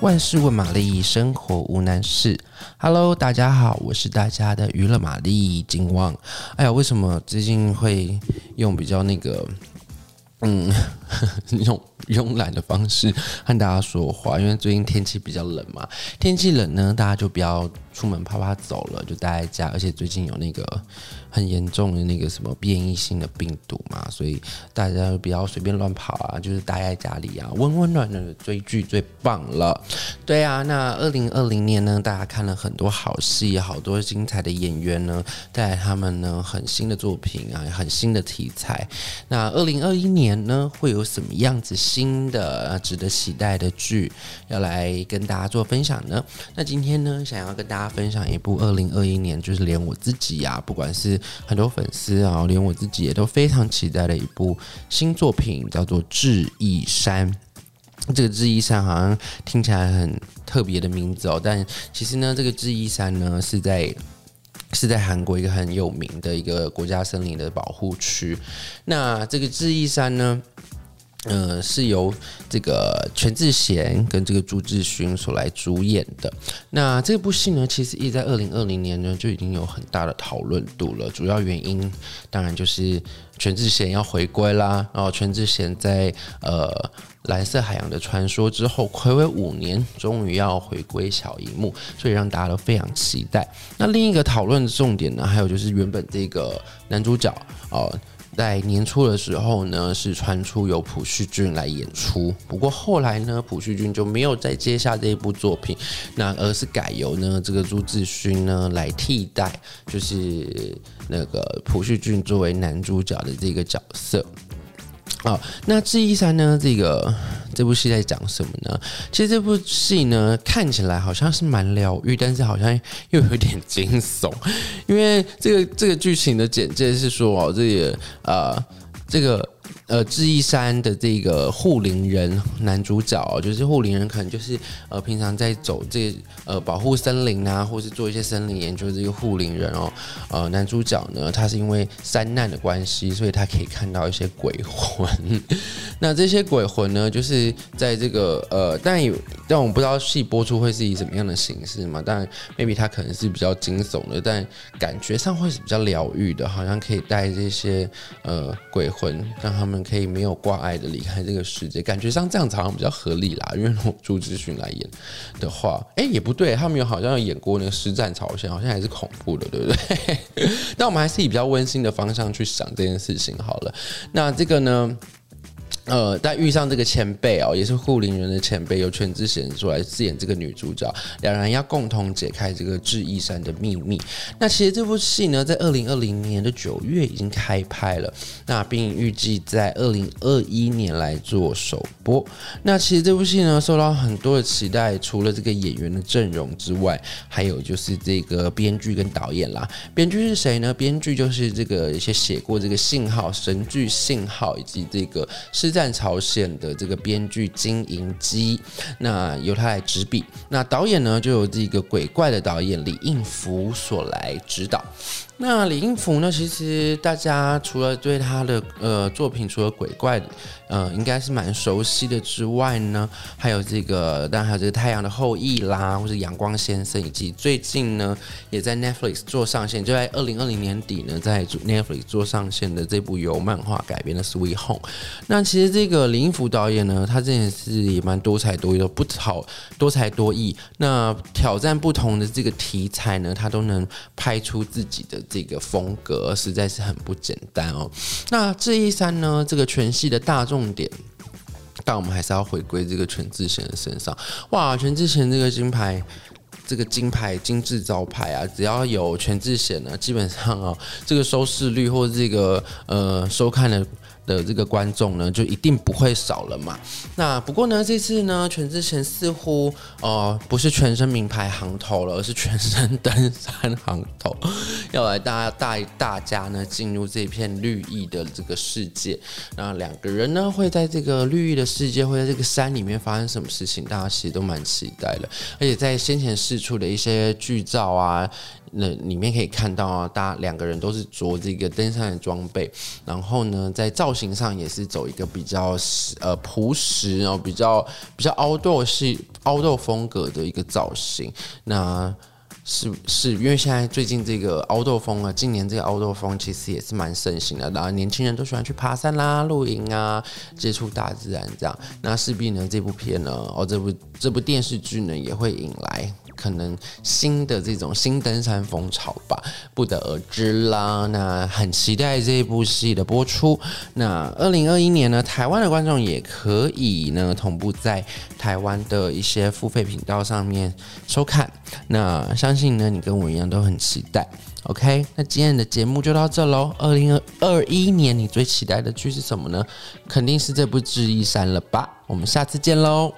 万事问玛丽，生活无难事。Hello，大家好，我是大家的娱乐玛丽金旺。哎呀，为什么最近会用比较那个，嗯，用 慵懒的方式和大家说话？因为最近天气比较冷嘛，天气冷呢，大家就不要出门啪啪走了，就待在家。而且最近有那个。很严重的那个什么变异性的病毒嘛，所以大家就不要随便乱跑啊，就是待在家里啊，温温暖暖的追剧最棒了。对啊，那二零二零年呢，大家看了很多好戏，好多精彩的演员呢，带来他们呢很新的作品啊，很新的题材。那二零二一年呢，会有什么样子新的值得期待的剧要来跟大家做分享呢？那今天呢，想要跟大家分享一部二零二一年，就是连我自己呀、啊，不管是很多粉丝啊，连我自己也都非常期待的一部新作品，叫做《智异山》。这个“智异山”好像听起来很特别的名字哦，但其实呢，这个“智异山”呢是在是在韩国一个很有名的一个国家森林的保护区。那这个“智异山”呢？呃，是由这个全智贤跟这个朱智勋所来主演的。那这部戏呢，其实一直在二零二零年呢就已经有很大的讨论度了。主要原因当然就是全智贤要回归啦。然后全智贤在呃《蓝色海洋的传说》之后，暌违五年，终于要回归小荧幕，所以让大家都非常期待。那另一个讨论的重点呢，还有就是原本这个男主角哦。在年初的时候呢，是传出由朴叙俊来演出，不过后来呢，朴叙俊就没有再接下这一部作品，那而是改由呢这个朱志勋呢来替代，就是那个朴叙俊作为男主角的这个角色。好，那智异山呢？这个这部戏在讲什么呢？其实这部戏呢，看起来好像是蛮疗愈，但是好像又有点惊悚，因为这个这个剧情的简介是说哦，这个呃，这个。呃，智异山的这个护林人男主角，就是护林人，可能就是呃平常在走这呃保护森林啊，或是做一些森林研究这个护林人哦。呃，男主角呢，他是因为山难的关系，所以他可以看到一些鬼魂。那这些鬼魂呢，就是在这个呃，但有但我们不知道戏播出会是以什么样的形式嘛？但 maybe 他可能是比较惊悚的，但感觉上会是比较疗愈的，好像可以带这些呃鬼魂让他们。可以没有挂碍的离开这个世界，感觉像这样子好像比较合理啦。因为如果朱志勋来演的话，哎，也不对，他们有好像有演过那个《师战朝鲜》，好像还是恐怖的，对不对？但我们还是以比较温馨的方向去想这件事情好了。那这个呢？呃，但遇上这个前辈哦，也是护林人的前辈，由全智贤出来饰演这个女主角，两人要共同解开这个智异山的秘密。那其实这部戏呢，在二零二零年的九月已经开拍了，那并预计在二零二一年来做首播。那其实这部戏呢，受到很多的期待，除了这个演员的阵容之外，还有就是这个编剧跟导演啦。编剧是谁呢？编剧就是这个一些写过这个信号神剧信号以及这个是。战朝鲜的这个编剧金银基，那由他来执笔。那导演呢，就由这个鬼怪的导演李应福所来指导。那李应福呢，其实大家除了对他的呃作品，除了鬼怪，呃，应该是蛮熟悉的之外呢，还有这个，当然还有这个《太阳的后裔》啦，或者《阳光先生》，以及最近呢，也在 Netflix 做上线，就在二零二零年底呢，在 Netflix 做上线的这部由漫画改编的《Sweet Home》。那其实这个林福导演呢，他真的是也蛮多才多艺的，不讨多才多艺。那挑战不同的这个题材呢，他都能拍出自己的。这个风格实在是很不简单哦。那这一三呢？这个全系的大重点，但我们还是要回归这个全智贤的身上。哇，全智贤这个金牌，这个金牌金字招牌啊，只要有全智贤呢，基本上啊，这个收视率或者这个呃收看的。的这个观众呢，就一定不会少了嘛。那不过呢，这次呢，全智贤似乎呃不是全身名牌行头了，而是全身登山行头，要来大家带大家呢进入这片绿意的这个世界。那两个人呢，会在这个绿意的世界，会在这个山里面发生什么事情？大家其实都蛮期待的。而且在先前释出的一些剧照啊。那里面可以看到啊，大家两个人都是着这个登山的装备，然后呢，在造形上也是走一个比较呃朴实，然后比较比较 outdoor 系凹斗风格的一个造型。那是是因为现在最近这个 outdoor 风啊，今年这个 outdoor 风其实也是蛮盛行的，然后年轻人都喜欢去爬山啦、露营啊、接触大自然这样。那势必呢，这部片呢，哦，这部这部电视剧呢，也会引来。可能新的这种新登山风潮吧，不得而知啦。那很期待这部戏的播出。那二零二一年呢，台湾的观众也可以呢同步在台湾的一些付费频道上面收看。那相信呢，你跟我一样都很期待。OK，那今天的节目就到这喽。二零二一年你最期待的剧是什么呢？肯定是这部《智异山》了吧？我们下次见喽。